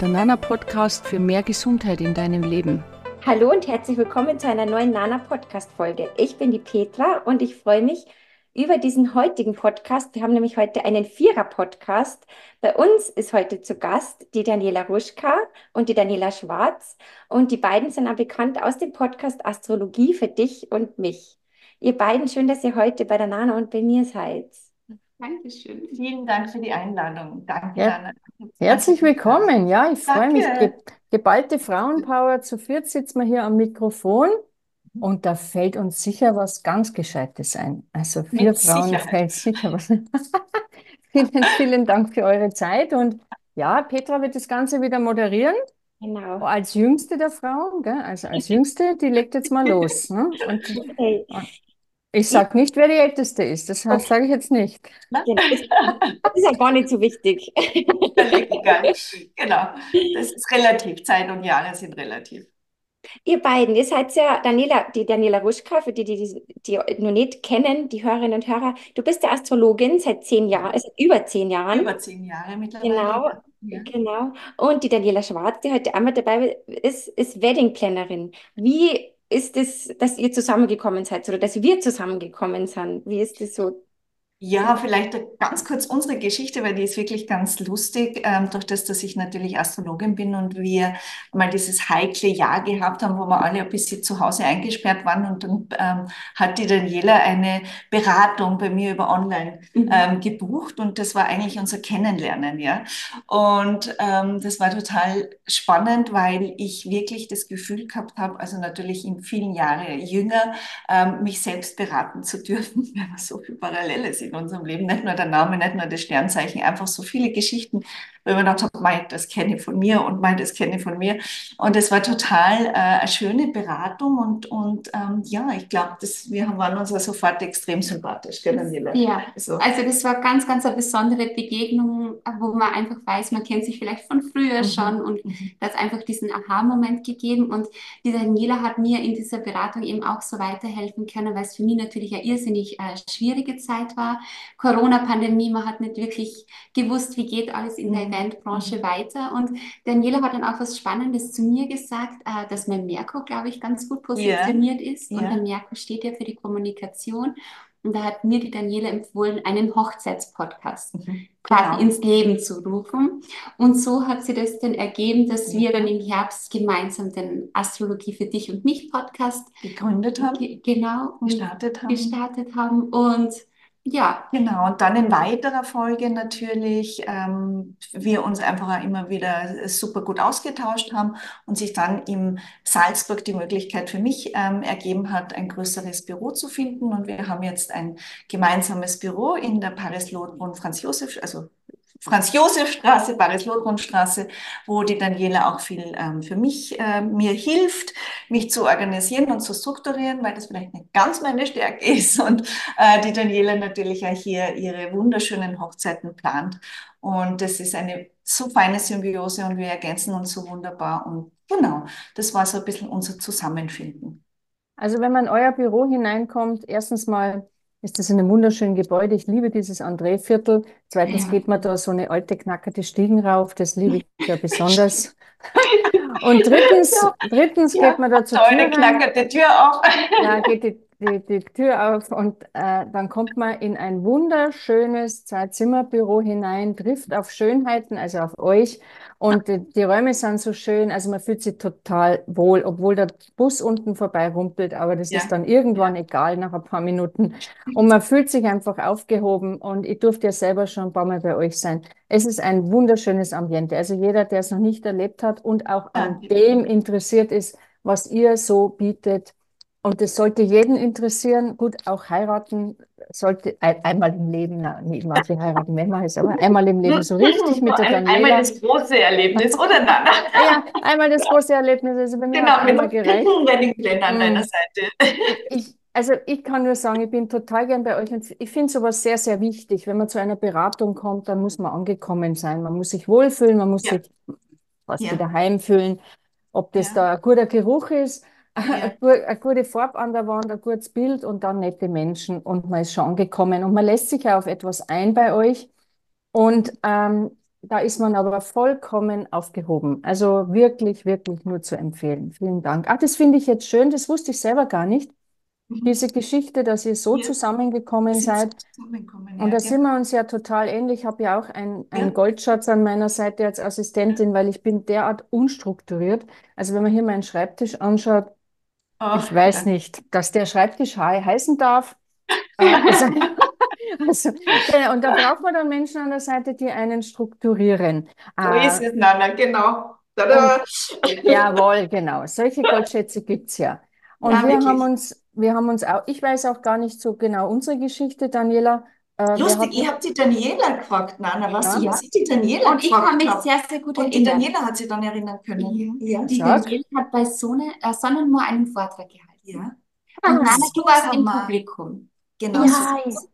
der Nana Podcast für mehr Gesundheit in deinem Leben. Hallo und herzlich willkommen zu einer neuen Nana Podcast Folge. Ich bin die Petra und ich freue mich über diesen heutigen Podcast. Wir haben nämlich heute einen Vierer Podcast. Bei uns ist heute zu Gast die Daniela Ruschka und die Daniela Schwarz und die beiden sind auch bekannt aus dem Podcast Astrologie für dich und mich. Ihr beiden, schön, dass ihr heute bei der Nana und bei mir seid. Dankeschön. Vielen Dank für die Einladung. Danke, ja. Anna. Herzlich willkommen. Ja, ich freue mich. Danke. Ge geballte Frauenpower. Zu viert sitzen wir hier am Mikrofon und da fällt uns sicher was ganz Gescheites ein. Also vier Mit Frauen Sicherheit. fällt sicher was. vielen, vielen Dank für eure Zeit. Und ja, Petra wird das Ganze wieder moderieren. Genau. Als jüngste der Frauen, gell? Also als jüngste, die legt jetzt mal los. Ne? Und Okay. Ich sage nicht, wer die älteste ist. Das Okay. sage ich jetzt nicht. Genau. Das ist ja gar nicht so wichtig. Genau. Das ist relativ. Zeit und Jahre sind relativ. Ihr beiden, ihr seid ja Daniela, die Daniela Ruschka, für die, die, die, die noch nicht kennen, die Hörerinnen und Hörer. Du bist ja Astrologin seit zehn Jahren, also über zehn Jahren. Über zehn Jahre mittlerweile. Genau, Ja. genau. Und die Daniela Schwarz, die heute einmal dabei ist, ist Wedding Plannerin. Wie ist es, dass ihr zusammengekommen seid oder dass wir zusammengekommen sind? Wie ist es so? Ja, vielleicht ganz kurz unsere Geschichte, weil die ist wirklich ganz lustig, ähm, durch das, dass ich natürlich Astrologin bin und wir mal dieses heikle Jahr gehabt haben, wo wir alle ein bisschen zu Hause eingesperrt waren und dann ähm, hat die Daniela eine Beratung bei mir über online Mhm. ähm, gebucht und das war eigentlich unser Kennenlernen, ja. Und ähm, das war total spannend, weil ich wirklich das Gefühl gehabt habe, also natürlich in vielen Jahren jünger, ähm, mich selbst beraten zu dürfen, weil wir so viele Parallele sind in unserem Leben, nicht nur der Name, nicht nur das Sternzeichen, einfach so viele Geschichten, weil man gedacht hat, mei, das kenne ich von mir und mei, das kenne ich von mir. Und es war total äh, eine schöne Beratung und, und ähm, ja, ich glaube, wir waren uns ja sofort extrem sympathisch, gell, Daniela? Ja, Also, also das war ganz, ganz eine besondere Begegnung, wo man einfach weiß, man kennt sich vielleicht von früher Mhm. schon und mhm. da hat einfach diesen Aha-Moment gegeben. Und die Daniela hat mir in dieser Beratung eben auch so weiterhelfen können, weil es für mich natürlich eine irrsinnig äh, schwierige Zeit war. Corona-Pandemie, man hat nicht wirklich gewusst, wie geht alles in der Mhm. Eventbranche weiter. Und Daniela hat dann auch was Spannendes zu mir gesagt, äh, dass mein Merkur, glaube ich, ganz gut positioniert ist. Und ja. der Merkur steht ja für die Kommunikation. Und da hat mir die Daniela empfohlen, einen Hochzeitspodcast Mhm. quasi Genau. ins Leben zu rufen. Und so hat sie das dann ergeben, dass Ja. wir dann im Herbst gemeinsam den Astrologie für dich und mich Podcast gegründet haben, ge genau gestartet haben. gestartet haben. Und ja, Genau, und dann in weiterer Folge natürlich, ähm, wir uns einfach immer wieder super gut ausgetauscht haben und sich dann im Salzburg die Möglichkeit für mich ähm, ergeben hat, ein größeres Büro zu finden. Und wir haben jetzt ein gemeinsames Büro in der Paris-Lothbrunn Franz-Josef, also Franz-Josef-Straße, Paris-Lothbrunn-Straße, wo die Daniela auch viel ähm, für mich, äh, mir hilft, mich zu organisieren und zu strukturieren, weil das vielleicht nicht ganz meine Stärke ist und äh, die Daniela natürlich auch hier ihre wunderschönen Hochzeiten plant. Und das ist eine so feine Symbiose und wir ergänzen uns so wunderbar. Und genau, das war so ein bisschen unser Zusammenfinden. Also wenn man in euer Büro hineinkommt, erstens mal ist das in einem wunderschönen Gebäude. Ich liebe dieses André-Viertel. Zweitens Ja. geht man da so eine alte, knackerte Stiegen rauf. Das liebe ich ja besonders. Und drittens, drittens Ja, geht man da zur Tür eine knackerte Tür auf. Ja, geht die, die, die Tür auf und äh, dann kommt man in ein wunderschönes Zwei-Zimmer-Büro hinein, trifft auf Schönheiten, also auf euch. Und die, die Räume sind so schön, also man fühlt sich total wohl, obwohl der Bus unten vorbei rumpelt, aber das Ja. ist dann irgendwann egal nach ein paar Minuten. Und man fühlt sich einfach aufgehoben und ich durfte ja selber schon ein paar Mal bei euch sein. Es ist ein wunderschönes Ambiente. Also jeder, der es noch nicht erlebt hat und auch an Ja. dem interessiert ist, was ihr so bietet, und das sollte jeden interessieren. Gut, auch heiraten sollte ein, einmal im Leben, na, nicht manche heiraten mehrmals, aber einmal im Leben so richtig mit der Daniela. Einmal das große Erlebnis, oder Nana? Ja, einmal das große Erlebnis. Also bei mir Genau, mit einmal dem gereicht. Weddingplan an deiner Seite. Ich, also ich kann nur sagen, ich bin total gern bei euch und ich finde sowas sehr, sehr wichtig. Wenn man zu einer Beratung kommt, dann muss man angekommen sein. Man muss sich wohlfühlen, man muss Ja. sich fast Ja. daheim fühlen. Ob das Ja. da ein guter Geruch ist, Ja. eine, gu- eine gute Farbe an der Wand, ein gutes Bild und dann nette Menschen und man ist schon angekommen und man lässt sich ja auf etwas ein bei euch. Und ähm, da ist man aber vollkommen aufgehoben. Also wirklich, wirklich nur zu empfehlen. Vielen Dank. Ah, das finde ich jetzt schön, das wusste ich selber gar nicht. Mhm. Diese Geschichte, dass ihr so Ja. zusammengekommen seid. zusammengekommen, Und ja, da sind wir uns ja total ähnlich. Ich habe ja auch ein, Ja. ein Goldschatz an meiner Seite als Assistentin, weil ich bin derart unstrukturiert. Also wenn man hier meinen Schreibtisch anschaut, Oh, ich weiß ja. nicht, dass der Schreibtisch he- heißen darf. Äh, also, also, genau, und da braucht man dann Menschen an der Seite, die einen strukturieren. So Äh, ist es, Nana, genau. Tada. Jawohl, genau. Solche Goldschätze gibt es ja. Und Ja, wir haben wirklich. uns, wir haben uns auch, ich weiß auch gar nicht so genau unsere Geschichte, Daniela. Äh, Lustig, hatten, ich habe die Daniela gefragt, Nana. Du, ja, was ich die Daniela Und ich kann gefragt mich habe? sehr, sehr gut Und die erinnern. Daniela hat sich dann erinnern können. Ja. Die sag. Daniela hat bei Sonne, äh, Sonnenmoor einen Vortrag gehalten. Ja. Und Ah, Nana, so du warst im haben wir. Publikum. Genau Ja, so.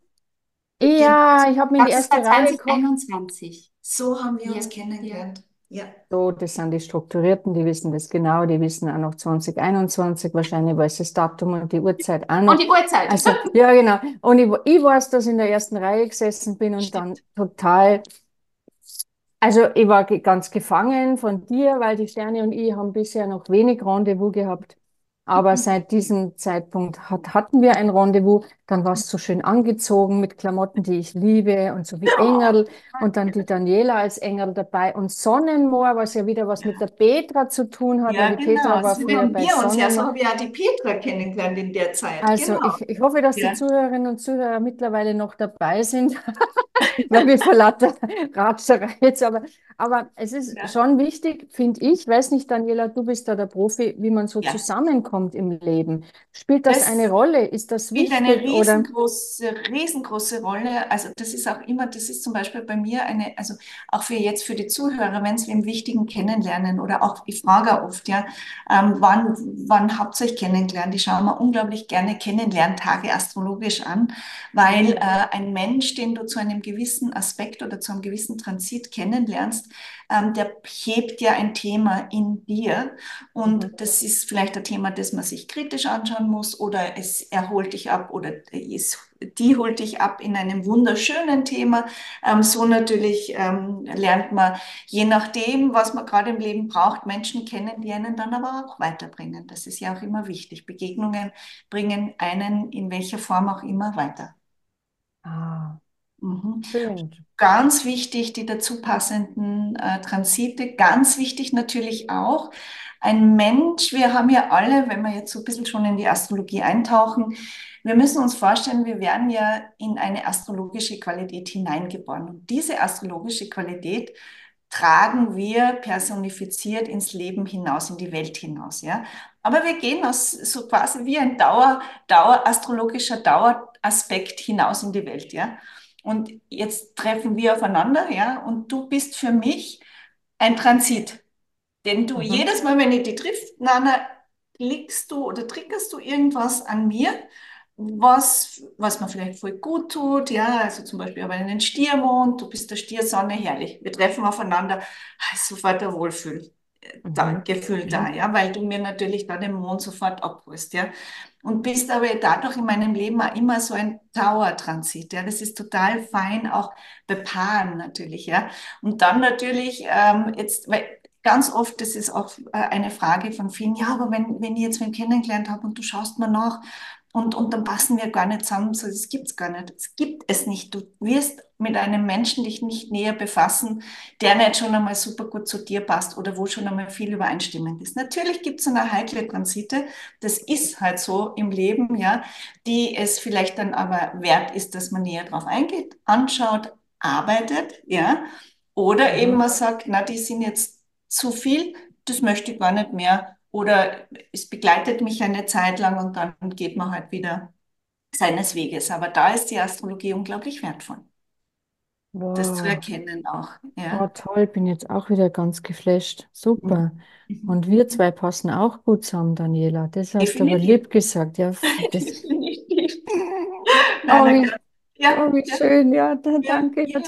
ja, ich habe mir in die erste Reihe geguckt. 2021. So haben wir Ja, uns ja. kennengelernt. Ja. So, das sind die Strukturierten, die wissen das genau, die wissen auch noch 2021, wahrscheinlich weiß das Datum und die Uhrzeit auch Und die Uhrzeit. Also, ja, genau. Und ich, ich weiß, dass ich in der ersten Reihe gesessen bin und Stimmt. dann total, also ich war ganz gefangen von dir, weil die Sterne und ich haben bisher noch wenig Rendezvous gehabt. Aber seit diesem Zeitpunkt hat, hatten wir ein Rendezvous. Dann warst du so schön angezogen mit Klamotten, die ich liebe und so wie Engel. Und dann die Daniela als Engel dabei. Und Sonnenmoor, was ja wieder was mit der Petra zu tun hat, Ja, die Petra genau. war So früher haben bei wir uns ja, so Sonnenmoor. habe ich auch die Petra kennengelernt in der Zeit. Also Genau. ich, ich hoffe, dass die Ja. Zuhörerinnen und Zuhörer mittlerweile noch dabei sind, weil wir vor lauter Ratscherei jetzt, aber, aber es ist Ja. schon wichtig, finde ich, weiß nicht, Daniela, du bist da der Profi, wie man so Ja. zusammenkommt im Leben. Spielt das Das eine Rolle? Ist das spielt wichtig oder? riesengroße, riesengroße Rolle. Also das ist auch immer, das ist zum Beispiel bei mir eine, also auch für jetzt für die Zuhörer, wenn sie im Wichtigen kennenlernen oder auch, ich frage oft, ja, ähm, wann, wann habt ihr euch kennengelernt? Ich schaue mir unglaublich gerne Kennenlerntage astrologisch an, weil äh, ein Mensch, den du zu einem gewissen Aspekt oder zu einem gewissen Transit kennenlernst, ähm, der hebt ja ein Thema in dir. Und Mhm. das ist vielleicht ein Thema, das man sich kritisch anschauen muss oder es er holt dich ab oder es, die holt dich ab in einem wunderschönen Thema. Ähm, so natürlich ähm, lernt man, je nachdem, was man gerade im Leben braucht, Menschen kennen, die einen dann aber auch weiterbringen. Das ist ja auch immer wichtig. Begegnungen bringen einen in welcher Form auch immer weiter. Ah, Mhm. Ganz wichtig, die dazu passenden äh, Transite. Ganz wichtig natürlich auch, ein Mensch, wir haben ja alle, wenn wir jetzt so ein bisschen schon in die Astrologie eintauchen, wir müssen uns vorstellen, wir werden ja in eine astrologische Qualität hineingeboren. Und diese astrologische Qualität tragen wir personifiziert ins Leben hinaus, in die Welt hinaus, ja. Aber wir gehen aus so quasi wie ein Dauer, Dauer, astrologischer Daueraspekt hinaus in die Welt, ja. Und jetzt treffen wir aufeinander, ja, und du bist für mich ein Transit. Denn du Mhm. jedes Mal, wenn ich dich triff, Nana, klickst du oder triggerst du irgendwas an mir, was, was mir vielleicht voll gut tut, ja, also zum Beispiel aber einen Stiermond, du bist der Stiersonne, herrlich. Wir treffen aufeinander, sofort ein Wohlfühl, da, Mhm. Gefühl Mhm. da, ja, weil du mir natürlich da den Mond sofort abholst, ja. Und bist aber dadurch in meinem Leben auch immer so ein Dauertransit, ja. Das ist total fein, auch bei Paaren natürlich, ja. Und dann natürlich ähm, jetzt, weil ganz oft, das ist auch äh, eine Frage von vielen, ja, aber wenn, wenn ich jetzt wen kennengelernt habe und du schaust mir nach und, und dann passen wir gar nicht zusammen, so, das gibt's gar nicht. Es gibt es nicht. Du wirst mit einem Menschen dich nicht näher befassen, der nicht schon einmal super gut zu dir passt oder wo schon einmal viel übereinstimmend ist. Natürlich gibt es eine heikle Transite, das ist halt so im Leben, ja, die es vielleicht dann aber wert ist, dass man näher drauf eingeht, anschaut, arbeitet, ja, oder Mhm. eben man sagt, na, die sind jetzt zu viel, das möchte ich gar nicht mehr. Oder es begleitet mich eine Zeit lang und dann geht man halt wieder seines Weges. Aber da ist die Astrologie unglaublich wertvoll, das zu Wow. erkennen auch. Oh, Ja. toll, bin jetzt auch wieder ganz geflasht. Super. Mhm. Und wir zwei passen auch gut zusammen, Daniela. Das hast du aber Definitiv. lieb gesagt. Ja, das, Definitiv. oh, Nein, wie, nein, ja, oh, wie schön. Ja, da, ja, danke ja.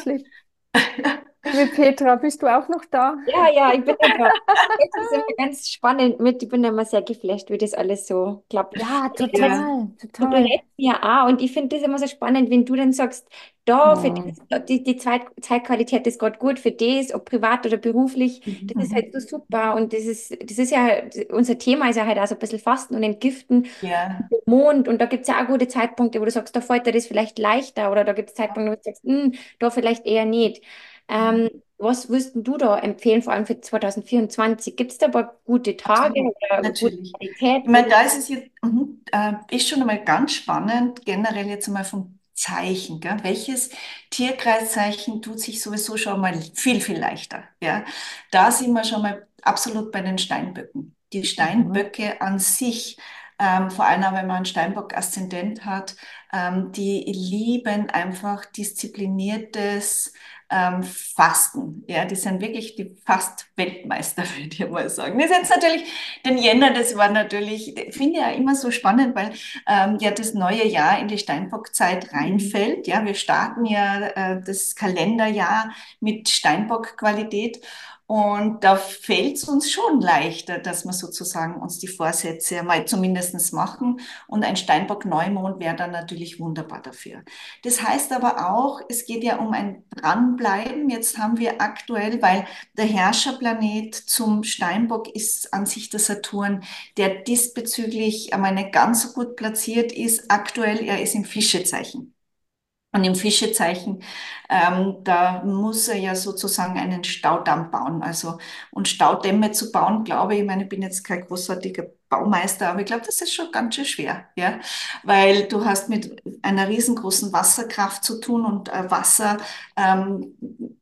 Liebe Petra, bist du auch noch da? Ja, ja, ich bin da. Das ist immer ganz spannend mit. Ich bin immer sehr geflasht, wie das alles so klappt. Ja, total, du total. berätst mir auch. Und ich finde das immer so spannend, wenn du dann sagst, da, für Ja. das, die, die Zeit, Zeitqualität ist gerade gut für das, ob privat oder beruflich. Das ist Mhm. halt so super. Und das ist, das ist ja, unser Thema ist ja halt auch so ein bisschen Fasten und Entgiften. Ja, Mond und da gibt es ja auch gute Zeitpunkte, wo du sagst, da fällt dir das vielleicht leichter oder da gibt es Zeitpunkte, wo du sagst, "Hm, da vielleicht eher nicht. Ähm, was würdest du da empfehlen, vor allem für 2024? Gibt es da aber gute Tage absolut, oder gute natürlich. Qualität? Ich meine, da ist es jetzt, mhm, äh, ist schon einmal ganz spannend, generell jetzt einmal vom Zeichen, gell? Welches Tierkreiszeichen tut sich sowieso schon mal viel, viel leichter, ja? Da sind wir schon mal absolut bei den Steinböcken. Die Mhm. Steinböcke an sich, ähm, vor allem wenn man einen Steinbock-Aszendent hat, ähm, die lieben einfach diszipliniertes ähm, Fasten. Ja, die sind wirklich die Fast-Weltmeister, würde ich mal sagen. Das ist jetzt natürlich den Jänner, das war natürlich, ich finde ja immer so spannend, weil ähm, ja das neue Jahr in die Steinbock-Zeit reinfällt. Ja, wir starten ja äh, das Kalenderjahr mit Steinbock-Qualität. Und da fällt es uns schon leichter, dass wir sozusagen uns die Vorsätze mal zumindest machen. Und ein Steinbock-Neumond wäre dann natürlich wunderbar dafür. Das heißt aber auch, es geht ja um ein Dranbleiben. Jetzt haben wir aktuell, weil der Herrscherplanet zum Steinbock ist an sich der Saturn, der diesbezüglich einmal nicht ganz so gut platziert ist. Aktuell, er ist im Fischezeichen. Und im Fischezeichen, ähm, da muss er ja sozusagen einen Staudamm bauen. Also, und Staudämme zu bauen, glaube ich, ich meine, ich bin jetzt kein großartiger Baumeister, aber ich glaube, das ist schon ganz schön schwer, ja, weil du hast mit einer riesengroßen Wasserkraft zu tun und äh, Wasser ähm,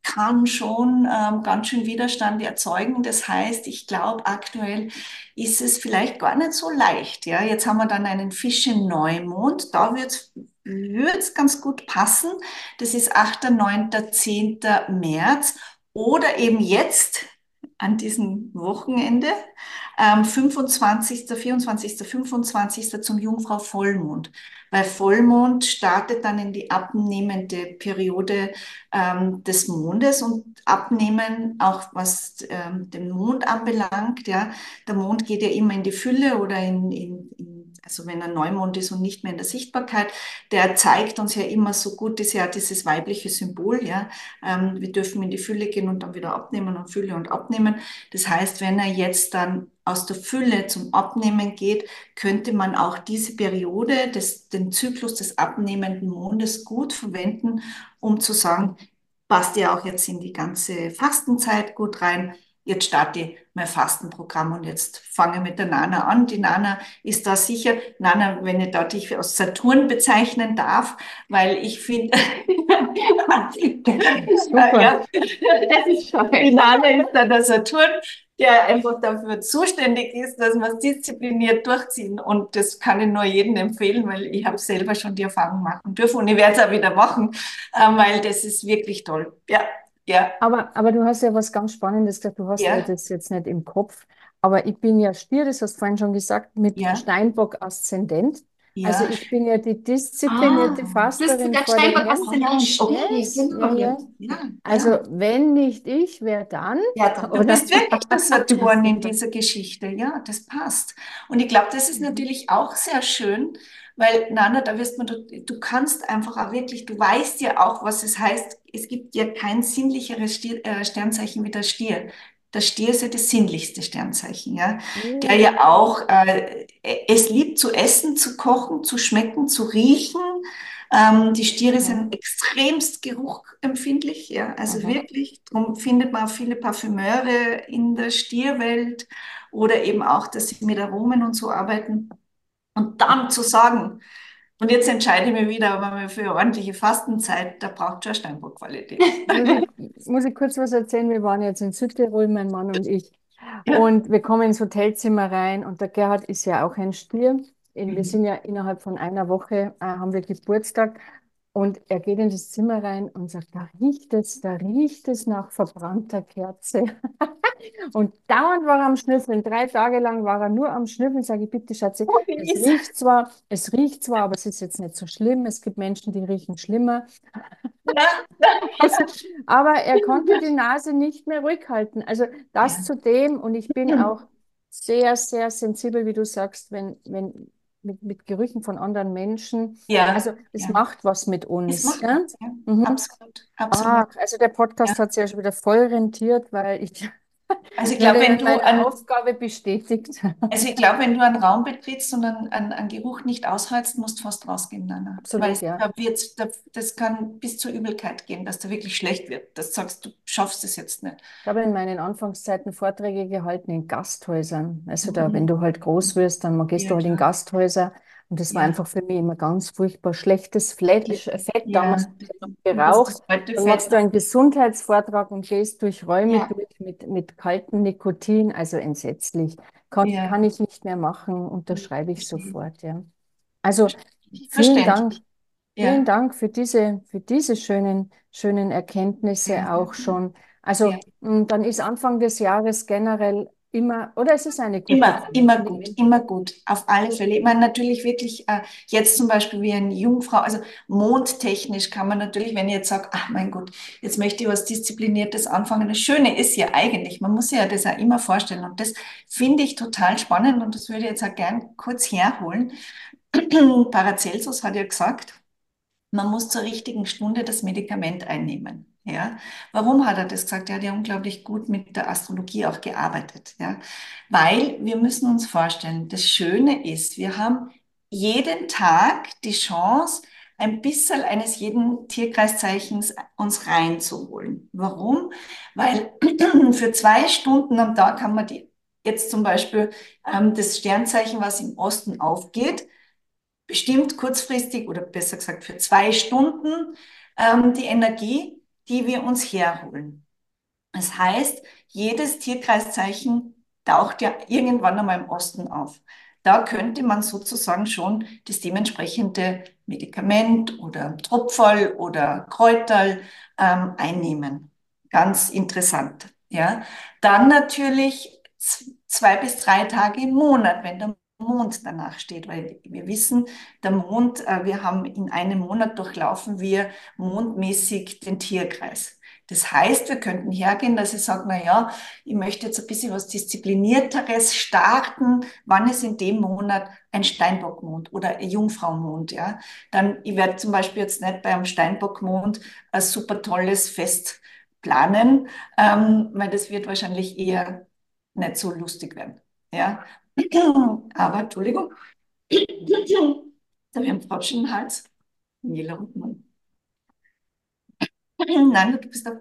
kann schon ähm, ganz schön Widerstand erzeugen. Das heißt, ich glaube, aktuell ist es vielleicht gar nicht so leicht, ja. Jetzt haben wir dann einen Fische-Neumond, da wird's würde es ganz gut passen. Das ist 8., 9., 10. März oder eben jetzt an diesem Wochenende, ähm, 25., 24., 25. zum Jungfrau Vollmond. Weil Vollmond startet dann in die abnehmende Periode ähm, des Mondes und abnehmen, auch was ähm, den Mond anbelangt, ja. Der Mond geht ja immer in die Fülle oder in, in, in also wenn er Neumond ist und nicht mehr in der Sichtbarkeit, der zeigt uns ja immer so gut, ist ja dieses weibliche Symbol, ja. Ähm, wir dürfen in die Fülle gehen und dann wieder abnehmen und Fülle und abnehmen. Das heißt, wenn er jetzt dann aus der Fülle zum Abnehmen geht, könnte man auch diese Periode, des, den Zyklus des abnehmenden Mondes gut verwenden, um zu sagen, passt ja auch jetzt in die ganze Fastenzeit gut rein. Jetzt starte ich mein Fastenprogramm und jetzt fange mit der Nana an. Die Nana ist da sicher, Nana, wenn ich da dich aus Saturn bezeichnen darf, weil ich finde, ja, Das ist schon. die Nana ist da der Saturn, der einfach dafür zuständig ist, dass wir es diszipliniert durchziehen. Und das kann ich nur jedem empfehlen, weil ich habe selber schon die Erfahrung machen dürfen und ich werde es auch wieder machen, äh, weil das ist wirklich toll. Ja, ja, Aber, aber du hast ja was ganz Spannendes gesagt, du hast ja ja, das jetzt nicht im Kopf, aber ich bin ja Stier, das hast du vorhin schon gesagt, mit ja, Steinbock-Aszendent. Also ja. ich bin ja die disziplinierte Ah, du bist Fasterin dem Steinbock Herrn. Aszendent. Okay, ja. Ja, Also wenn nicht ich, wer dann? Ja, du, du Oder? bist wirklich der Saturn in dieser Geschichte. Ja, das passt. Und ich glaube, das ist natürlich auch sehr schön, weil, Nana, da wirst man, du, du kannst einfach auch wirklich, du weißt ja auch, was es heißt. Es gibt ja kein sinnlicheres Stier, äh, Sternzeichen wie der Stier. Der Stier ist ja das sinnlichste Sternzeichen, ja. Der Mm, ja auch äh, es liebt zu essen, zu kochen, zu schmecken, zu riechen. Ähm, die Stiere sind extremst geruchempfindlich, ja, also Aha. wirklich. Darum findet man viele Parfümeure in der Stierwelt oder eben auch, dass sie mit Aromen und so arbeiten. Und dann zu sagen, und jetzt entscheide ich mich wieder aber für eine ordentliche Fastenzeit, da braucht schon Steinbock-Qualität. Muss ich, muss ich kurz was erzählen? Wir waren jetzt in Südtirol, mein Mann und ich. Und wir kommen ins Hotelzimmer rein und der Gerhard ist ja auch ein Stier. Wir Mhm. sind ja innerhalb von einer Woche, äh, haben wir Geburtstag. Und er geht in das Zimmer rein und sagt, da riecht es, da riecht es nach verbrannter Kerze. Und dauernd war er am Schnüffeln. Drei Tage lang war er nur am Schnüffeln. Sage ich, bitte, Schatzi, Oh, es riecht zwar, es riecht zwar, aber es ist jetzt nicht so schlimm. Es gibt Menschen, die riechen schlimmer. Aber er konnte die Nase nicht mehr ruhig halten. Also das Ja. zudem, und ich bin auch sehr, sehr sensibel, wie du sagst, wenn, wenn mit, mit Gerüchen von anderen Menschen. Ja, Also es ja. macht was mit Es uns. macht Ja? was, ja. Mhm. Absolut, absolut. Ah, also der Podcast hat sich ja schon wieder voll rentiert, weil ich Also ich glaube, wenn du an, Aufgabe bestätigt. also ich glaube, wenn du einen Raum betrittst und einen, einen, einen Geruch nicht aushältst, musst du fast rausgehen, Nana. Absolut, Weil ja. da wird's, da, das kann bis zur Übelkeit gehen, dass da wirklich schlecht wird, dass du sagst, du schaffst es jetzt nicht. Ich habe in meinen Anfangszeiten Vorträge gehalten in Gasthäusern. Also da, Mhm. wenn du halt groß wirst, dann gehst Ja, du halt in klar. Gasthäuser. Und das war Ja. einfach für mich immer ganz furchtbar schlechtes Fett, Fett Ja, damals ist geraucht. Dann machst Fett. du einen Gesundheitsvortrag und gehst durch Räume Ja. durch mit, mit kaltem Nikotin, also entsetzlich. Kann, Ja. kann ich nicht mehr machen, unterschreibe ich sofort, ja. Also vielen. Dank, Ja. vielen Dank für diese, für diese schönen, schönen Erkenntnisse Ja. auch schon. Also Ja. mh, dann ist Anfang des Jahres generell immer, oder es ist eine gute Immer, immer gut, immer gut, auf alle Fälle. Ich meine, natürlich wirklich äh, jetzt zum Beispiel wie eine Jungfrau, also mondtechnisch kann man natürlich, wenn ich jetzt sage, ach mein Gott, jetzt möchte ich was Diszipliniertes anfangen. Das Schöne ist ja eigentlich, man muss sich ja das auch immer vorstellen und das finde ich total spannend und das würde ich jetzt auch gern kurz herholen. Paracelsus hat ja gesagt, man muss zur richtigen Stunde das Medikament einnehmen. Ja, warum hat er das gesagt? Er hat ja unglaublich gut mit der Astrologie auch gearbeitet. Ja, weil wir müssen uns vorstellen, das Schöne ist, wir haben jeden Tag die Chance, ein bisschen eines jeden Tierkreiszeichens uns reinzuholen. Warum? Weil für zwei Stunden am Tag haben wir die, jetzt zum Beispiel ähm, das Sternzeichen, was im Osten aufgeht, bestimmt kurzfristig oder besser gesagt für zwei Stunden ähm, die Energie, die wir uns herholen. Das heißt, jedes Tierkreiszeichen taucht ja irgendwann einmal im Osten auf. Da könnte man sozusagen schon das dementsprechende Medikament oder Tropferl oder Kräuterl ähm, einnehmen. Ganz interessant. Ja, dann natürlich zwei bis drei Tage im Monat, wenn der Mond danach steht, weil wir wissen, der Mond, äh, wir haben in einem Monat durchlaufen wir mondmäßig den Tierkreis. Das heißt, wir könnten hergehen, dass ich sage, na ja, ich möchte jetzt ein bisschen was Disziplinierteres starten. Wann ist in dem Monat ein Steinbockmond oder ein Jungfraumond, ja? Dann, ich werde zum Beispiel jetzt nicht bei einem Steinbockmond ein super tolles Fest planen, ähm, weil das wird wahrscheinlich eher nicht so lustig werden, ja? Aber, Entschuldigung, da habe ich einen Frosch im Hals. Nela Rundmann. Nein, du bist doch.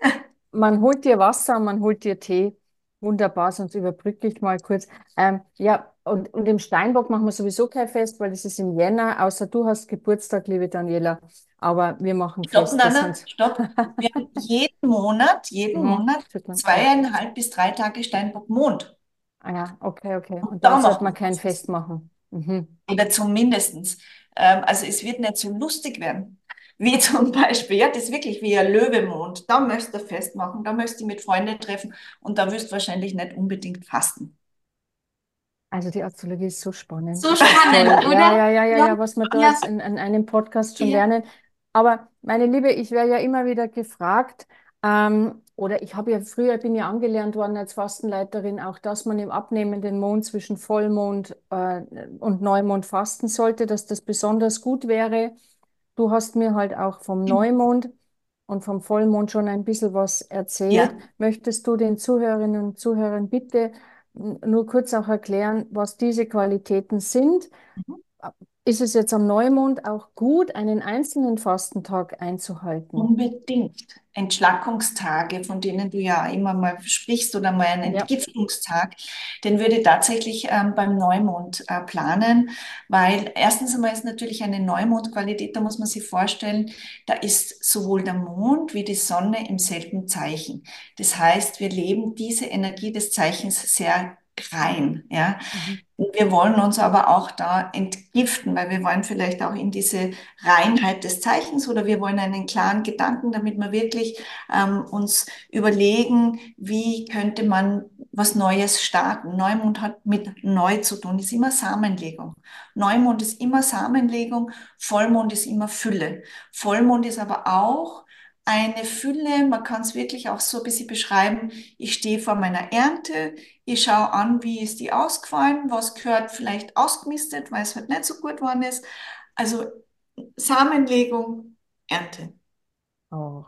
Man holt dir Wasser und man holt dir Tee. Wunderbar, sonst überbrücke ich mal kurz. Ähm, ja, und, und im Steinbock machen wir sowieso kein Fest, weil das ist im Jänner, außer du hast Geburtstag, liebe Daniela. Aber wir machen Stopp, Feste, Nana, stopp. Wir haben jeden Monat, jeden Mhm, Monat zweieinhalb bis drei Tage Steinbock-Mond. Ah ja, okay, okay. Und Und da dann sollte man kein. Fest machen. Mhm. Oder zumindestens. Ähm, also es wird nicht so lustig werden. Wie zum Beispiel, ja, das ist wirklich wie ein Löwemond. Da möchtest du Fest machen, da möchtest du mit Freunden treffen und da wirst du wahrscheinlich nicht unbedingt fasten. Also die Astrologie ist so spannend. So spannend, toll. oder? Ja, ja, ja, ja, Ja, ja, was wir da ja. jetzt in, in einem Podcast schon Ja. lernen. Aber meine Liebe, ich werde ja immer wieder gefragt, ähm, oder ich habe ja früher, bin ja angelernt worden als Fastenleiterin, auch dass man im abnehmenden Mond zwischen Vollmond äh, und Neumond fasten sollte, dass das besonders gut wäre. Du hast mir halt auch vom Neumond und vom Vollmond schon ein bisschen was erzählt. Ja. Möchtest du den Zuhörerinnen und Zuhörern bitte nur kurz auch erklären, was diese Qualitäten sind? Mhm. Ist es jetzt am Neumond auch gut, einen einzelnen Fastentag einzuhalten? Unbedingt. Entschlackungstage, von denen du ja immer mal sprichst, oder mal einen Ja. Entgiftungstag, den würde ich tatsächlich ähm, beim Neumond äh, planen, weil erstens einmal ist natürlich eine Neumondqualität, da muss man sich vorstellen, da ist sowohl der Mond wie die Sonne im selben Zeichen. Das heißt, wir leben diese Energie des Zeichens sehr rein, ja. Mhm. Wir wollen uns aber auch da entgiften, weil wir wollen vielleicht auch in diese Reinheit des Zeichens oder wir wollen einen klaren Gedanken, damit wir wirklich ähm, uns überlegen, wie könnte man was Neues starten. Neumond hat mit neu zu tun, ist immer Samenlegung. Neumond ist immer Samenlegung, Vollmond ist immer Fülle. Vollmond ist aber auch eine Fülle, man kann es wirklich auch so ein bisschen beschreiben, ich stehe vor meiner Ernte, ich schaue an, wie ist die ausgefallen, was gehört vielleicht ausgemistet, weil es halt nicht so gut geworden ist. Also Samenlegung, Ernte. Oh,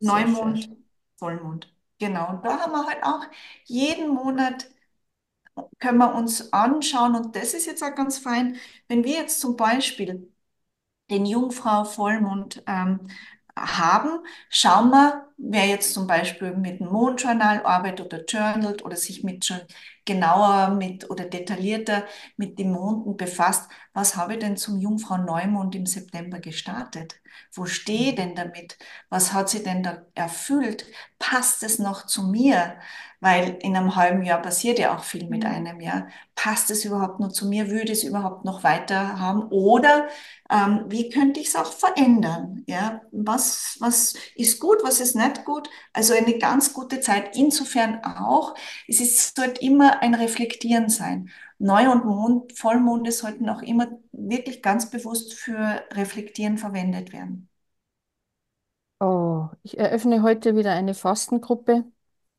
Neumond, Vollmond. Genau. Und da haben wir halt auch jeden Monat können wir uns anschauen und das ist jetzt auch ganz fein, wenn wir jetzt zum Beispiel den Jungfrau Vollmond ähm, haben, schauen wir, wer jetzt zum Beispiel mit dem Mondjournal arbeitet oder journalt oder sich mit schon genauer mit oder detaillierter mit den Monden befasst, was habe ich denn zum Jungfrau Neumond im September gestartet? Wo stehe ich denn damit? Was hat sie denn da erfüllt? Passt es noch zu mir? Weil in einem halben Jahr passiert ja auch viel mit mhm. einem Jahr. Passt es überhaupt noch zu mir? Würde es überhaupt noch weiter haben? Oder ähm, wie könnte ich es auch verändern? Ja, was, was ist gut, was ist nicht gut? Also eine ganz gute Zeit. Insofern auch, es ist, sollte immer ein Reflektieren sein. Neu- und Mond, Vollmonde sollten auch immer wirklich ganz bewusst für Reflektieren verwendet werden. Oh, ich eröffne heute wieder eine Fastengruppe.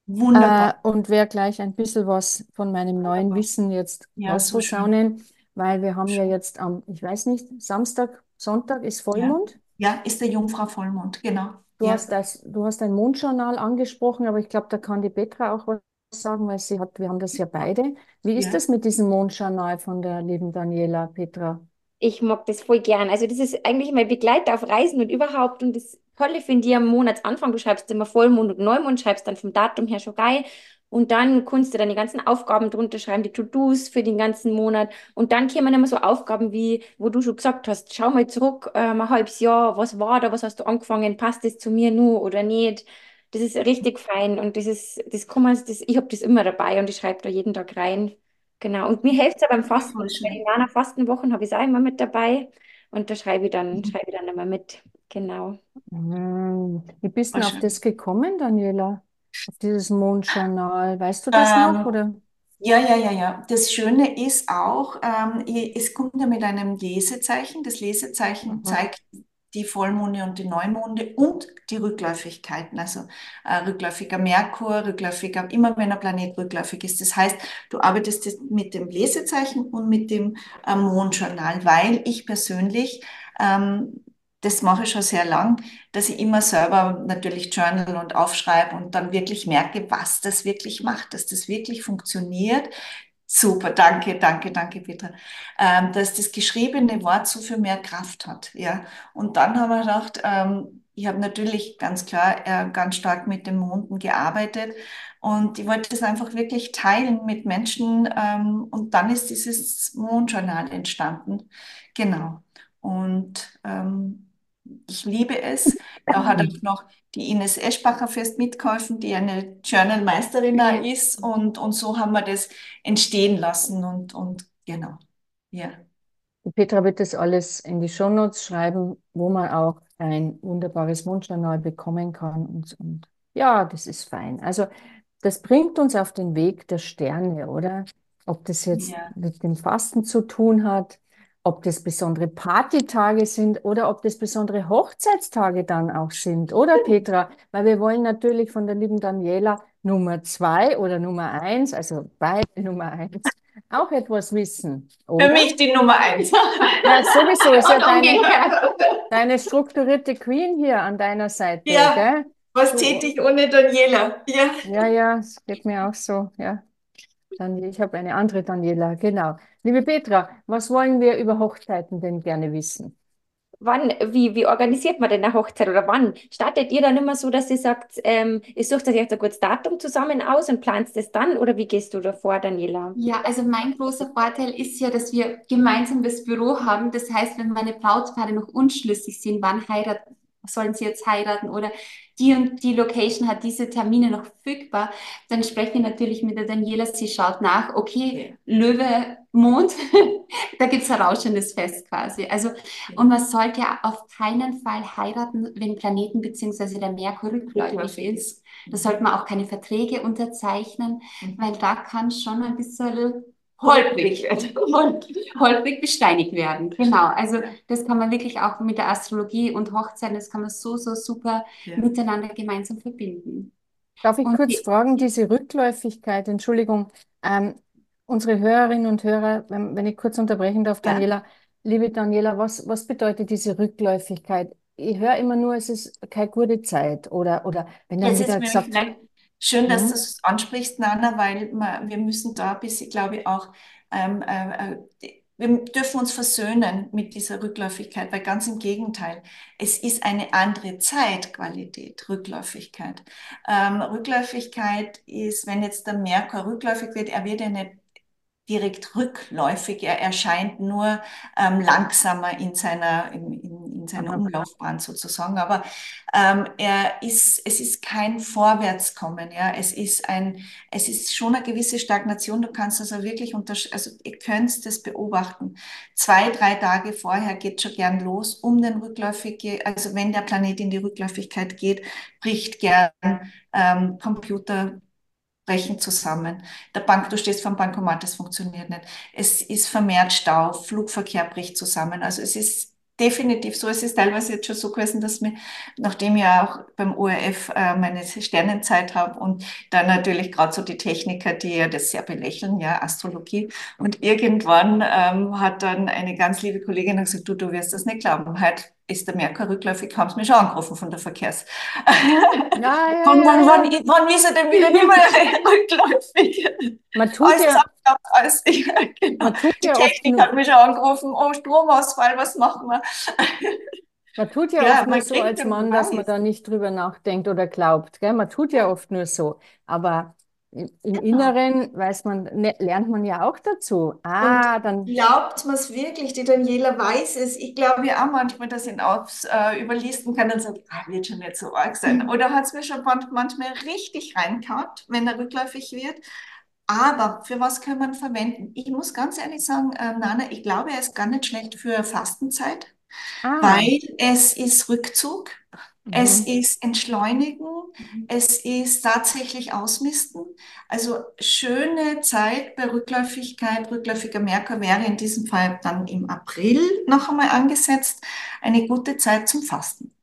Wunderbar. Äh, und werde gleich ein bisschen was von meinem neuen Wissen jetzt Ja, so rausposaunen, weil wir haben ja jetzt am, ich weiß nicht, Samstag, Sonntag ist Ja, Vollmond. ja, ist der Jungfrau Vollmond, genau. Du Ja, hast das, du hast ein Mondjournal angesprochen, aber ich glaube, da kann die Petra auch was sagen, weil sie hat, wir haben das ja beide. Wie ist ja. das mit diesem Mondjournal von der lieben Daniela, Petra? Ich mag das voll gern. Also das ist eigentlich mein Begleiter auf Reisen und überhaupt. Und das Tolle finde ich am Monatsanfang, du schreibst immer Vollmond und Neumond, schreibst dann vom Datum her schon geil. Und dann kannst du dann die ganzen Aufgaben drunter schreiben, die To-Dos für den ganzen Monat. Und dann kommen immer so Aufgaben wie, wo du schon gesagt hast, schau mal zurück, ähm, ein halbes Jahr, was war da, was hast du angefangen, passt das zu mir nur oder nicht? Das ist richtig fein und das ist, das kann man, das, ich habe das immer dabei und ich schreibe da jeden Tag rein. Genau. Und mir hilft es auch beim Fasten. den Jana Fastenwochen habe ich es auch immer mit dabei und da schreibe ich dann, schreibe ich dann immer mit. Genau. Hm, Wie bist du auf das gekommen, Daniela? Dieses Mondjournal? Weißt du das noch, Ähm, oder? Ja, ja, ja, ja. Das Schöne ist auch, ähm, es kommt ja mit einem Lesezeichen. Das Lesezeichen Aha. zeigt die Vollmonde und die Neumonde und die Rückläufigkeiten. Also äh, rückläufiger Merkur, rückläufiger, immer wenn ein Planet rückläufig ist. Das heißt, du arbeitest mit dem Lesezeichen und mit dem äh, Mondjournal, weil ich persönlich ähm, das mache ich schon sehr lang, dass ich immer selber natürlich journal und aufschreibe und dann wirklich merke, was das wirklich macht, dass das wirklich funktioniert. Super, danke, danke, danke, Petra. Ähm, dass das geschriebene Wort so viel mehr Kraft hat, ja. Und dann haben wir gedacht, ähm, ich habe natürlich ganz klar äh, ganz stark mit den Monden gearbeitet und ich wollte das einfach wirklich teilen mit Menschen ähm, und dann ist dieses Mondjournal entstanden. Genau. Und ähm, ich liebe es. Da hat auch noch die Ines Eschbacher fest mitgeholfen, die eine Journal-Meisterin ist. Und, und so haben wir das entstehen lassen. Und, und genau, ja. Die Petra wird das alles in die Shownotes schreiben, wo man auch ein wunderbares Mondjournal bekommen kann. Und, und ja, das ist fein. Also das bringt uns auf den Weg der Sterne, oder? Ob das jetzt Ja. mit dem Fasten zu tun hat, ob das besondere Partytage sind oder ob das besondere Hochzeitstage dann auch sind, oder Petra? Weil wir wollen natürlich von der lieben Daniela Nummer zwei oder Nummer eins, also beide Nummer eins, auch etwas wissen, Für oder? mich die Nummer eins. Ja, sowieso ist ja deine, deine strukturierte Queen hier an deiner Seite, Ja. gell? Was täte ich ohne Daniela? Ja. Ja, ja, es geht mir auch so, ja. Dan ich habe eine andere Daniela, genau. Liebe Petra, was wollen wir über Hochzeiten denn gerne wissen? Wann, wie, wie organisiert man denn eine Hochzeit oder wann? Startet ihr dann immer so, dass ihr sagt, ähm, ihr sucht euch jetzt ein gutes Datum zusammen aus und plant das dann oder wie gehst du davor, Daniela? Ja, also mein großer Vorteil ist ja, dass wir gemeinsam das Büro haben. Das heißt, wenn meine Brautpaare noch unschlüssig sind, wann heiraten sollen sie jetzt heiraten oder die und die Location hat diese Termine noch verfügbar, dann spreche ich natürlich mit der Daniela, sie schaut nach, okay, Löwe, Mond, da gibt es ein rauschendes Fest quasi. Also, und man sollte ja auf keinen Fall heiraten, wenn Planeten bzw. der Merkur rückläufig ist. Da sollte man auch keine Verträge unterzeichnen, mhm. weil da kann schon ein bisschen holprig, holprig besteinigt werden. Genau, also das kann man wirklich auch mit der Astrologie und Hochzeit, das kann man so, so super ja. miteinander gemeinsam verbinden. Darf ich und kurz die, fragen, diese Rückläufigkeit, Entschuldigung, ähm, unsere Hörerinnen und Hörer, wenn, wenn ich kurz unterbrechen darf, Daniela, ja. liebe Daniela, was, was bedeutet diese Rückläufigkeit? Ich höre immer nur, es ist keine gute Zeit oder, oder wenn dann es wieder gesagt Schön, dass mhm. du es ansprichst, Nana, weil wir müssen da ein bisschen, glaube ich, auch, ähm, äh, äh, wir dürfen uns versöhnen mit dieser Rückläufigkeit, weil ganz im Gegenteil, es ist eine andere Zeitqualität, Rückläufigkeit. Ähm, Rückläufigkeit ist, wenn jetzt der Merkur rückläufig wird, er wird ja nicht direkt rückläufig. Er erscheint nur ähm, langsamer in seiner, in, in, seiner Umlaufbahn sozusagen. Aber ähm, er ist, es ist kein Vorwärtskommen. Ja? Es, ist ein, es ist schon eine gewisse Stagnation. Du kannst also wirklich, also ihr könnt das beobachten. Zwei, drei Tage vorher geht schon gern los, um den rückläufige, also wenn der Planet in die Rückläufigkeit geht, bricht gern ähm, Computer brechen zusammen. Der Bank, du stehst vor dem Bankomat, das funktioniert nicht. Es ist vermehrt Stau, Flugverkehr bricht zusammen. Also es ist definitiv so. Es ist teilweise jetzt schon so gewesen, dass mir, nachdem ich ja auch beim ORF äh, meine Sternenzeit habe und dann natürlich gerade so die Techniker, die ja das sehr belächeln, ja, Astrologie. Und irgendwann ähm, hat dann eine ganz liebe Kollegin gesagt, du, du wirst das nicht glauben. Heute ist der Merkur rückläufig, haben sie mich schon angerufen von der Verkehrs. Ja, ja, wann, wann, wann, wann ist er denn wieder nicht mehr rückläufig? Man tut alles ja, ab, alles, ja, genau. man tut Die ja Technik hat mich schon angerufen, oh, Stromausfall, was machen wir? Man tut ja, ja oft nur so als Mann, dass man da nicht drüber nachdenkt oder glaubt. Gell? Man tut ja oft nur so. Aber im genau. Inneren weiß man, ne, lernt man ja auch dazu. Ah, und dann. Glaubt man es wirklich? Die Daniela weiß es. Ich glaube ja auch manchmal, dass ich ihn aufs, äh, überlisten kann und sagt, ah, wird schon nicht so arg sein. Mhm. Oder hat es mir schon manchmal richtig reinkaut, wenn er rückläufig wird. Aber für was kann man verwenden? Ich muss ganz ehrlich sagen, äh, Nana, ich glaube, er ist gar nicht schlecht für Fastenzeit, ah. weil es ist Rückzug. Es mhm. ist Entschleunigen, mhm. es ist tatsächlich Ausmisten. Also schöne Zeit bei Rückläufigkeit, rückläufiger Merkur wäre in diesem Fall dann im April noch einmal angesetzt. Eine gute Zeit zum Fasten.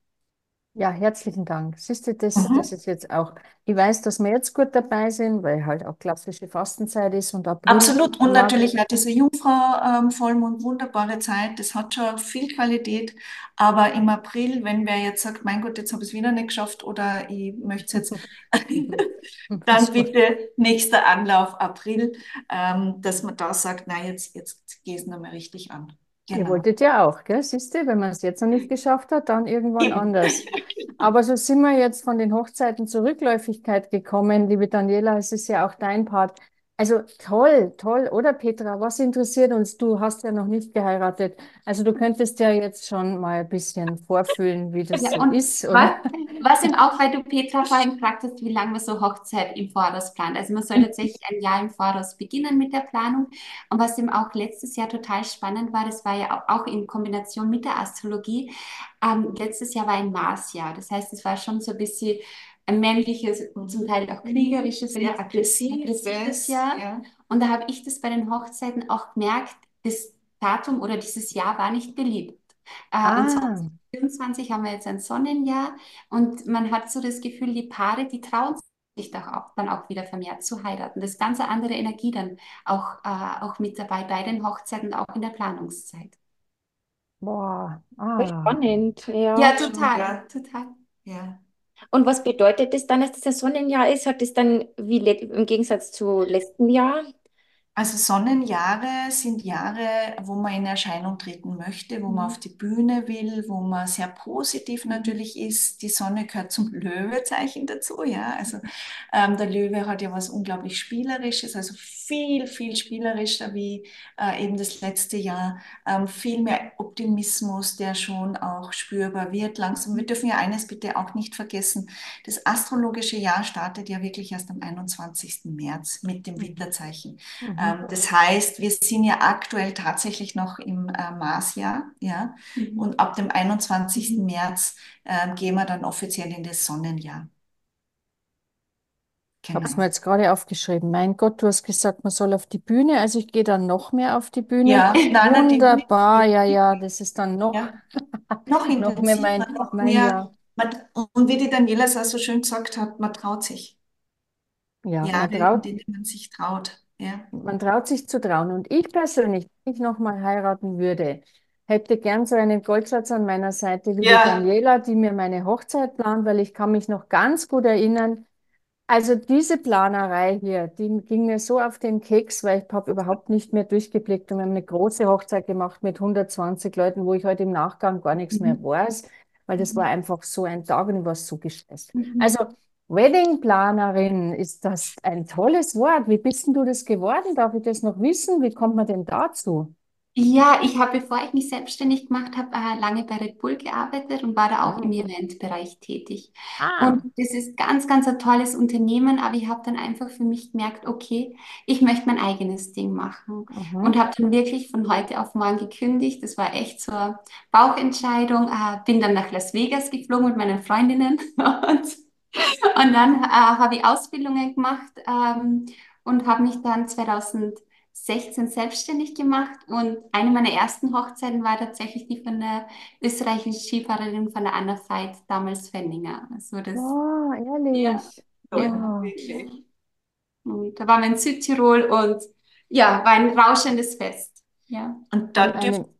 Ja, herzlichen Dank. Siehst du, das, mhm. das ist jetzt auch, ich weiß, dass wir jetzt gut dabei sind, weil halt auch klassische Fastenzeit ist und April Absolut. Und natürlich hat diese Jungfrau-Vollmond ähm, wunderbare Zeit. Das hat schon viel Qualität. Aber im April, wenn wer jetzt sagt, mein Gott, jetzt habe ich es wieder nicht geschafft oder ich möchte es jetzt, dann bitte nächster Anlauf April, ähm, dass man da sagt, na, jetzt, jetzt ich es nochmal richtig an. Genau. Ihr wolltet ja auch, gell? Siehst du, wenn man es jetzt noch nicht geschafft hat, dann irgendwann anders. Aber so sind wir jetzt von den Hochzeiten zur Rückläufigkeit gekommen, liebe Daniela, es ist ja auch dein Part. Also toll, toll, oder Petra? Was interessiert uns? Du hast ja noch nicht geheiratet. Also du könntest ja jetzt schon mal ein bisschen vorfühlen, wie das ja, so ist. Was, was eben auch, weil du Petra vorhin gefragt hast, wie lange man so Hochzeit im Voraus plant. Also man soll tatsächlich ein Jahr im Voraus beginnen mit der Planung. Und was eben auch letztes Jahr total spannend war, das war ja auch in Kombination mit der Astrologie. Ähm, letztes Jahr war ein Marsjahr. Das heißt, es war schon so ein bisschen ein männliches, zum Teil auch kriegerisches, sehr aggressives Jahr. Ja. Und da habe ich das bei den Hochzeiten auch gemerkt, das Datum oder dieses Jahr war nicht beliebt. Äh, ah. Und 2024 haben wir jetzt ein Sonnenjahr und man hat so das Gefühl, die Paare, die trauen sich doch auch, dann auch wieder vermehrt zu heiraten. Das ist ganz andere Energie dann auch, äh, auch mit dabei bei den Hochzeiten, auch in der Planungszeit. Boah, ah. spannend. Ja, ja total, ja. total. Ja. Und was bedeutet das dann, dass das ein Sonnenjahr ist? Hat das dann wie im Gegensatz zu letzten Jahr Also Sonnenjahre sind Jahre, wo man in Erscheinung treten möchte, wo man Mhm. auf die Bühne will, wo man sehr positiv natürlich ist. Die Sonne gehört zum Löwezeichen dazu, ja. Also ähm, der Löwe hat ja was unglaublich Spielerisches, also viel, viel spielerischer wie äh, eben das letzte Jahr. Ähm, viel mehr Optimismus, der schon auch spürbar wird langsam. Wir dürfen ja eines bitte auch nicht vergessen. Das astrologische Jahr startet ja wirklich erst am 21. März mit dem Widderzeichen. Mhm. Ähm, das heißt, wir sind ja aktuell tatsächlich noch im äh, Marsjahr, ja, Mhm. und ab dem 21. März ähm, gehen wir dann offiziell in das Sonnenjahr. Ich habe es Genau. mir jetzt gerade aufgeschrieben. Mein Gott, du hast gesagt, man soll auf die Bühne. Also ich gehe dann noch mehr auf die Bühne. Ja, nein, Wunderbar, ja, ja, das ist dann noch, ja, noch noch mehr mein, mein. Man, und wie die Daniela es auch so schön gesagt hat, man traut sich. Ja, man Jahre, in traut, denen man sich traut. Ja. man traut sich zu trauen. Und ich persönlich, wenn ich nochmal heiraten würde, hätte gern so einen Goldschatz an meiner Seite wie die Ja. Daniela, die mir meine Hochzeit plant, weil ich kann mich noch ganz gut erinnern, Also diese Planerei hier, die ging mir so auf den Keks, weil ich habe überhaupt nicht mehr durchgeblickt und wir haben eine große Hochzeit gemacht mit 120 Leuten, wo ich heute im Nachgang gar nichts mehr Mhm. weiß, weil das war einfach so ein Tag und ich war so gestresst. Mhm. Also Weddingplanerin, ist das ein tolles Wort? Wie bist denn du das geworden? Darf ich das noch wissen? Wie kommt man denn dazu? Ja, ich habe, bevor ich mich selbstständig gemacht habe, äh, lange bei Red Bull gearbeitet und war da auch Ah. im Eventbereich tätig. Ah, Und das ist ganz, ganz ein tolles Unternehmen, aber ich habe dann einfach für mich gemerkt, okay, ich möchte mein eigenes Ding machen. mhm. Und habe dann wirklich von heute auf morgen gekündigt. Das war echt so eine Bauchentscheidung. Äh, bin dann nach Las Vegas geflogen mit meinen Freundinnen. Und, und dann äh, habe ich Ausbildungen gemacht ähm, und habe mich dann 2016 selbstständig gemacht. Und eine meiner ersten Hochzeiten war tatsächlich die von der österreichischen Skifahrerin von der Anna Veit, damals Fenninger. Also das, Oh, ehrlich. ja, Ja. Wirklich. Und da waren wir in Südtirol und ja, war ein rauschendes Fest. Ja. Und da An dürft einem,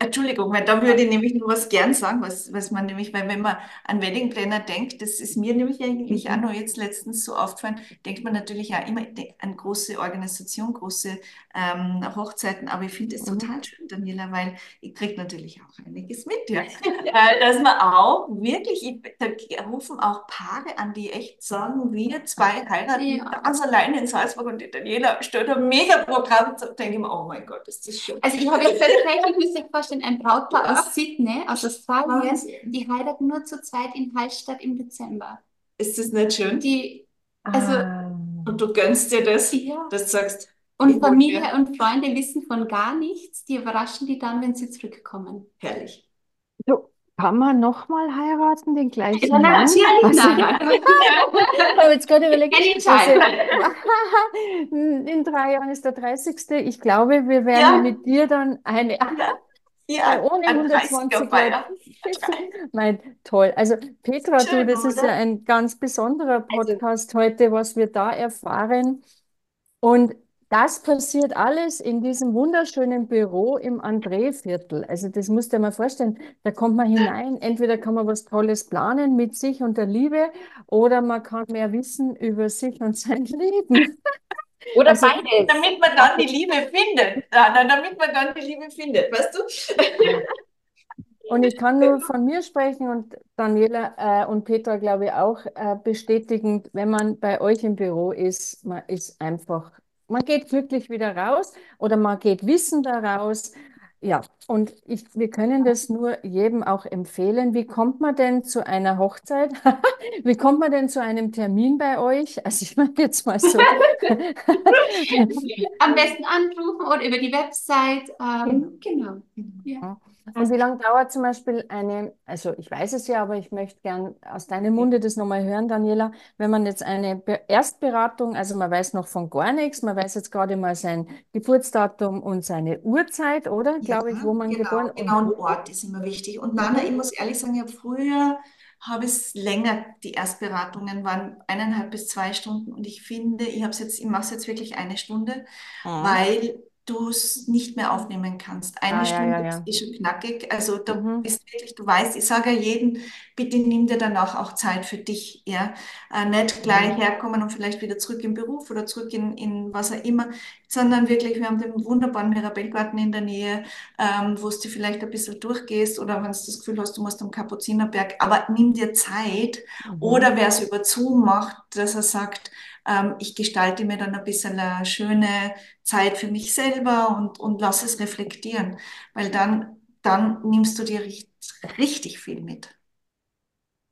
Entschuldigung, weil da würde ich nämlich nur was gern sagen, was, was man nämlich, weil wenn man an Wedding Planner denkt, das ist mir nämlich eigentlich auch Mhm. noch jetzt letztens so aufgefallen, denkt man natürlich auch immer an große Organisation, große ähm, Hochzeiten, aber ich finde es Mhm. total schön, Daniela, weil ich kriege natürlich auch einiges mit, ja. Äh, dass man auch wirklich, ich, da rufen auch Paare an, die echt sagen, wir zwei heiraten Ja. ganz alleine in Salzburg und die Daniela stellt ein Mega-Programm, da denke ich mir, oh mein Gott, ist das schön. Also ich habe jetzt tatsächlich, müsst ihr vorstellen, ein Brautpaar aus Sydney, aus Australien, die heiraten nur zu zweit in Hallstatt im Dezember. Ist das nicht schön? Die, also ah. Und du gönnst dir das, ja. dass du sagst, Und Familie und Freunde wissen von gar nichts, die überraschen die dann, wenn sie zurückkommen. herrlich. Du, kann man nochmal heiraten, den gleichen Ja, Mann? natürlich, Also, nein. ich habe jetzt gerade überlegt, also, in drei Jahren ist der 30. Ich glaube, wir werden Ja. mit dir dann eine, Ja, ohne ein 120 Leute. 30er-Feier. Mein, toll. Also Petra, du, Schön, das ist oder? ja ein ganz besonderer Also- Podcast heute, was wir da erfahren. Und das passiert alles in diesem wunderschönen Büro im André-Viertel. Also das musst du dir mal vorstellen. Da kommt man hinein. Entweder kann man was Tolles planen mit sich und der Liebe oder man kann mehr wissen über sich und sein Leben. Oder Also- beides. Damit man dann die Liebe findet. Ja, na, damit man dann die Liebe findet, weißt du? Und ich kann nur von mir sprechen und Daniela äh, und Petra, glaube ich, auch äh, bestätigen, wenn man bei euch im Büro ist, man ist einfach, man geht glücklich wieder raus oder man geht wissend da raus. Ja, und ich, wir können das nur jedem auch empfehlen. Wie kommt man denn zu einer Hochzeit? Wie kommt man denn zu einem Termin bei euch? Also ich meine jetzt mal so. Am besten anrufen oder über die Website. Ähm, genau. Ja. Und wie lange dauert zum Beispiel eine, also ich weiß es ja, aber ich möchte gern aus deinem Munde das nochmal hören, Daniela, wenn man jetzt eine Be Erstberatung, also man weiß noch von gar nichts, man weiß jetzt gerade mal sein Geburtsdatum und seine Uhrzeit, oder? Glaube ich, wo man genau, geboren genau, und ein Ort ist immer wichtig. Und Nana, ich muss ehrlich sagen, ich habe früher habe es länger, die Erstberatungen waren eineinhalb bis zwei Stunden und ich finde, ich habe es jetzt, ich mache es jetzt wirklich eine Stunde, Mhm. weil du es nicht mehr aufnehmen kannst. Eine Ah, ja, Stunde ja, ist ja. eh schon knackig. Also da Mhm. bist wirklich, du weißt, ich sage ja jedem, bitte nimm dir danach auch Zeit für dich, ja. Äh, nicht gleich herkommen und vielleicht wieder zurück im Beruf oder zurück in, in was auch immer, sondern wirklich, wir haben den wunderbaren Mirabellgarten in der Nähe, ähm, wo du vielleicht ein bisschen durchgehst oder wenn du das Gefühl hast, du musst am Kapuzinerberg, aber nimm dir Zeit. Oder Mhm. wer es über Zoom macht, dass er sagt, ähm, ich gestalte mir dann ein bisschen eine schöne Zeit für mich selber und, und lass es reflektieren, weil dann, dann nimmst du dir richtig, viel mit.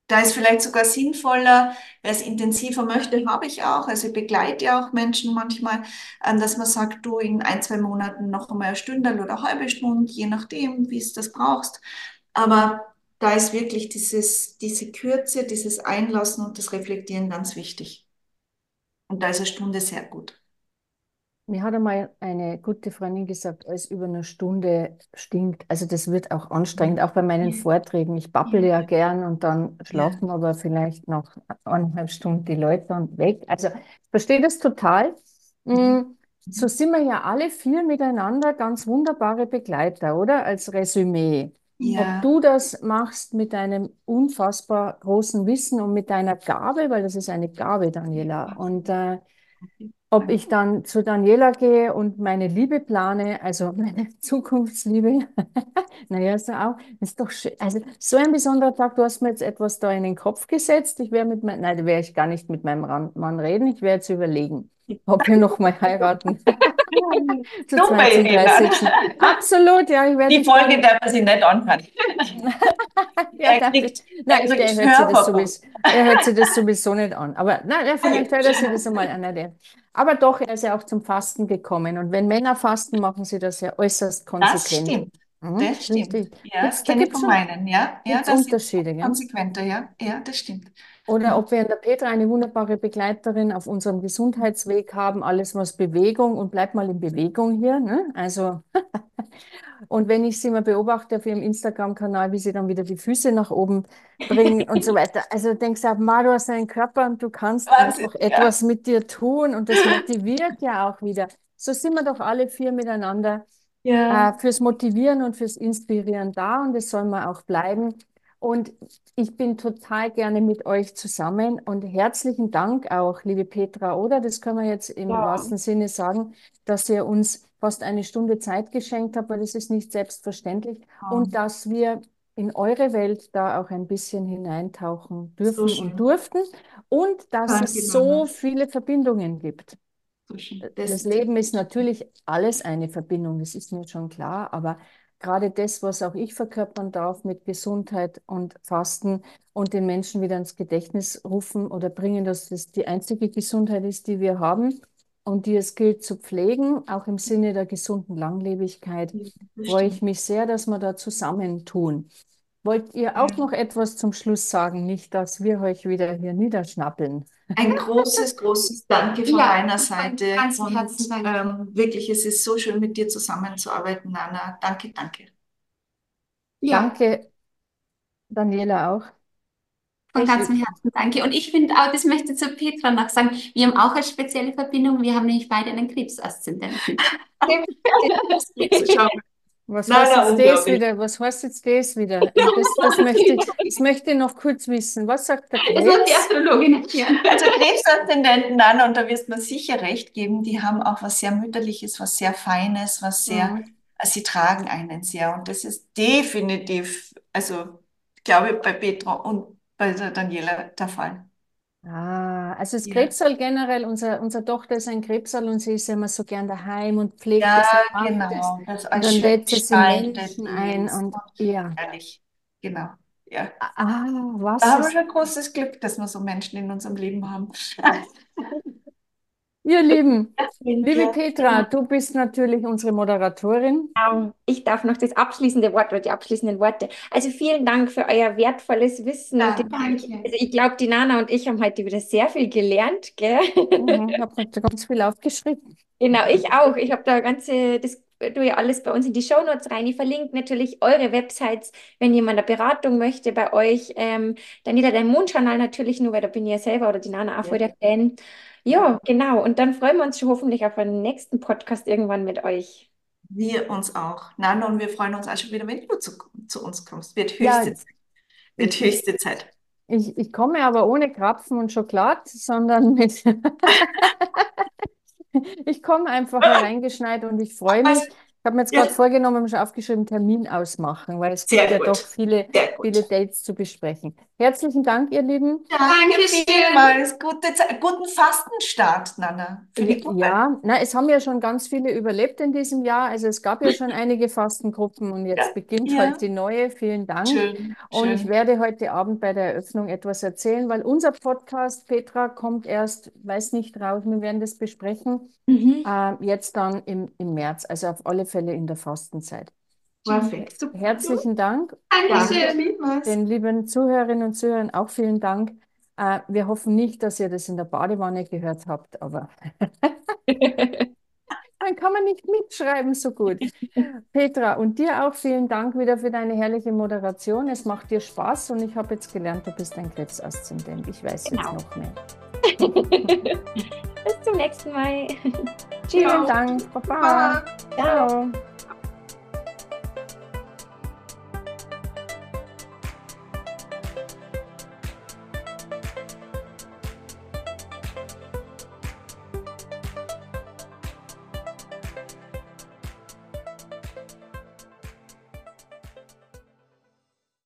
Da ist vielleicht sogar sinnvoller, wer es intensiver möchte, habe ich auch. Also ich begleite ja auch Menschen manchmal, ähm, dass man sagt, du in ein, zwei Monaten noch einmal eine Stunde oder eine halbe Stunde, je nachdem, wie es das brauchst. Aber da ist wirklich dieses, diese Kürze, dieses Einlassen und das Reflektieren ganz wichtig. Und da ist eine Stunde sehr gut. Mir hat einmal eine gute Freundin gesagt, alles über eine Stunde stinkt. Also das wird auch anstrengend, auch bei meinen Ja. Vorträgen. Ich babbel ja gern und dann Ja. schlafen aber vielleicht nach eineinhalb Stunden die Leute dann weg. Also ich verstehe das total. Mm, So sind wir ja alle vier miteinander ganz wunderbare Begleiter, oder? Als Resümee. Ob Ja, du das machst mit deinem unfassbar großen Wissen und mit deiner Gabe, weil das ist eine Gabe, Daniela. Und äh, ob ich dann zu Daniela gehe und meine Liebe plane, also meine Zukunftsliebe. Naja, ist ja auch, ist doch schön. Also so ein besonderer Tag, du hast mir jetzt etwas da in den Kopf gesetzt. Ich werde mit meinem, nein, da werde ich gar nicht mit meinem Mann reden. Ich werde jetzt überlegen, ob wir noch mal heiraten. Zu Idee, drei ne? sitzen. Absolut, ja, ich werde Die Folge darf man sich nicht anhören. ja, Er darf kriegt, nein, er der hört sich das sowieso, er hört sich das sowieso nicht an. Aber nein, ja, vielleicht hört er sich das einmal an. Der. Aber doch, er ist ja auch zum Fasten gekommen. Und wenn Männer fasten, machen sie das ja äußerst Das konsequent. stimmt, Mhm, das stimmt. richtig. Ja, Gibt's, da kenne ich von meinen, ja. Ja, das ist Unterschiede, gell? konsequenter, ja. Ja, das stimmt. Oder ob wir in der Petra eine wunderbare Begleiterin auf unserem Gesundheitsweg haben, alles was Bewegung und bleib mal in Bewegung hier. Ne? Also, und wenn ich sie mal beobachte auf ihrem Instagram-Kanal, wie sie dann wieder die Füße nach oben bringen und so weiter. Also denkst du, Ma, du hast einen Körper und du kannst Wahnsinn, einfach ja. etwas mit dir tun und das motiviert ja auch wieder. So sind wir doch alle vier miteinander Ja, äh, fürs Motivieren und fürs Inspirieren da und das soll man auch bleiben. Und ich bin total gerne mit euch zusammen und herzlichen Dank auch, liebe Petra, oder? Das können wir jetzt im ja, wahrsten Sinne sagen, dass ihr uns fast eine Stunde Zeit geschenkt habt, weil das ist nicht selbstverständlich. Und dass wir in eure Welt da auch ein bisschen hineintauchen so dürfen und schön. durften und dass Danke, es so Nana. viele Verbindungen gibt. So. Das Das, Leben ist natürlich alles eine Verbindung, das ist mir schon klar, aber gerade das, was auch ich verkörpern darf mit Gesundheit und Fasten und den Menschen wieder ins Gedächtnis rufen oder bringen, dass das die einzige Gesundheit ist, die wir haben und die es gilt zu pflegen, auch im Sinne der gesunden Langlebigkeit, freue ich mich sehr, dass wir da zusammentun. Wollt ihr auch noch etwas zum Schluss sagen? Nicht, dass wir euch wieder hier niederschnappeln. Ein großes, großes Danke von Ja, meiner Seite. ganzem Und Herzen danke. ähm, wirklich, es ist so schön, mit dir zusammenzuarbeiten, Nana. Danke, danke. Ja, Danke, Daniela auch. von ganzem. Herzen danke. Und ich finde auch, das möchte ich zu Petra noch sagen, wir haben auch eine spezielle Verbindung. Wir haben nämlich beide einen Krebsaszendenten. Was Nein, heißt jetzt das wieder? Was heißt jetzt das wieder? Das, das möchte ich, das möchte ich noch kurz wissen. Was sagt der Das wird die Krebs? Astrologin erklären. Also Krebsaszendenten, Nana, und da wirst du mir sicher recht geben, die haben auch was sehr Mütterliches, was sehr Feines, was sehr, Mhm. also sie tragen einen sehr. Und das ist definitiv, also glaube ich, bei Petra und bei der Daniela der Fall. Ah, also das Ja. Krebsal generell, unser, unsere Tochter ist ein Krebsal und sie ist immer so gern daheim und pflegt Ja, es und macht es. genau. Das Und als dann schön lädt sie gestaltet Menschen ein und und ja. ehrlich. Genau. Ja. Ah, was Da haben wir ist, schon großes Glück, dass wir so Menschen in unserem Leben haben. ihr Lieben, liebe ja. Petra, du bist natürlich unsere Moderatorin. Genau. Ich darf noch das abschließende Wort oder die abschließenden Worte. Also vielen Dank für euer wertvolles Wissen. Ja, Die- Danke. Also ich glaube, die Nana und ich haben heute wieder sehr viel gelernt, gell? Mhm, ich habe ganz viel aufgeschrieben. Genau, ich auch. Ich habe da ganze, das tue ich alles bei uns in die Shownotes rein. Ich verlinke natürlich eure Websites, wenn jemand eine Beratung möchte bei euch. Ähm, Daniela, dein Mondjournal natürlich nur, weil da bin ich ja selber oder die Nana auch voll der Fan. Ja, genau. Und dann freuen wir uns schon hoffentlich auf einen nächsten Podcast irgendwann mit euch. Wir uns auch. Nana, und wir freuen uns auch schon wieder, wenn du zu, zu uns kommst. Wird höchste Ja, Zeit. Wird höchste Zeit. ich, ich komme aber ohne Krapfen und Schokolade, sondern mit. Ich komme einfach hereingeschneit und ich freue mich. Ich habe mir jetzt Ja. gerade vorgenommen, schon aufgeschrieben, Termin ausmachen, weil es Sehr gibt ja doch viele, viele Dates zu besprechen. Herzlichen Dank, ihr Lieben. Dankeschön. vielmals. Gute Zeit, guten Fastenstart, Nana. Ja, na, es haben ja schon ganz viele überlebt in diesem Jahr. Also es gab ja schon einige Fastengruppen und jetzt Ja. beginnt Ja. halt die neue. Vielen Dank. Schön, Und ich schön. werde heute Abend bei der Eröffnung etwas erzählen, weil unser Podcast, Petra, kommt erst, weiß nicht raus, wir werden das besprechen, Mhm. äh, jetzt dann im, im März, also auf alle Fälle in der Fastenzeit. Perfekt. Super. Herzlichen Dank. Dankeschön. Den lieben Zuhörerinnen und Zuhörern auch vielen Dank. Äh, wir hoffen nicht, dass ihr das in der Badewanne gehört habt, aber dann kann man nicht mitschreiben so gut. Petra, und dir auch vielen Dank wieder für deine herrliche Moderation. Es macht dir Spaß und ich habe jetzt gelernt, du bist ein Krebsaszendent. Ich weiß Genau. jetzt noch mehr. Bis zum nächsten Mal. Vielen. Dank. Baba. Ciao. Ciao.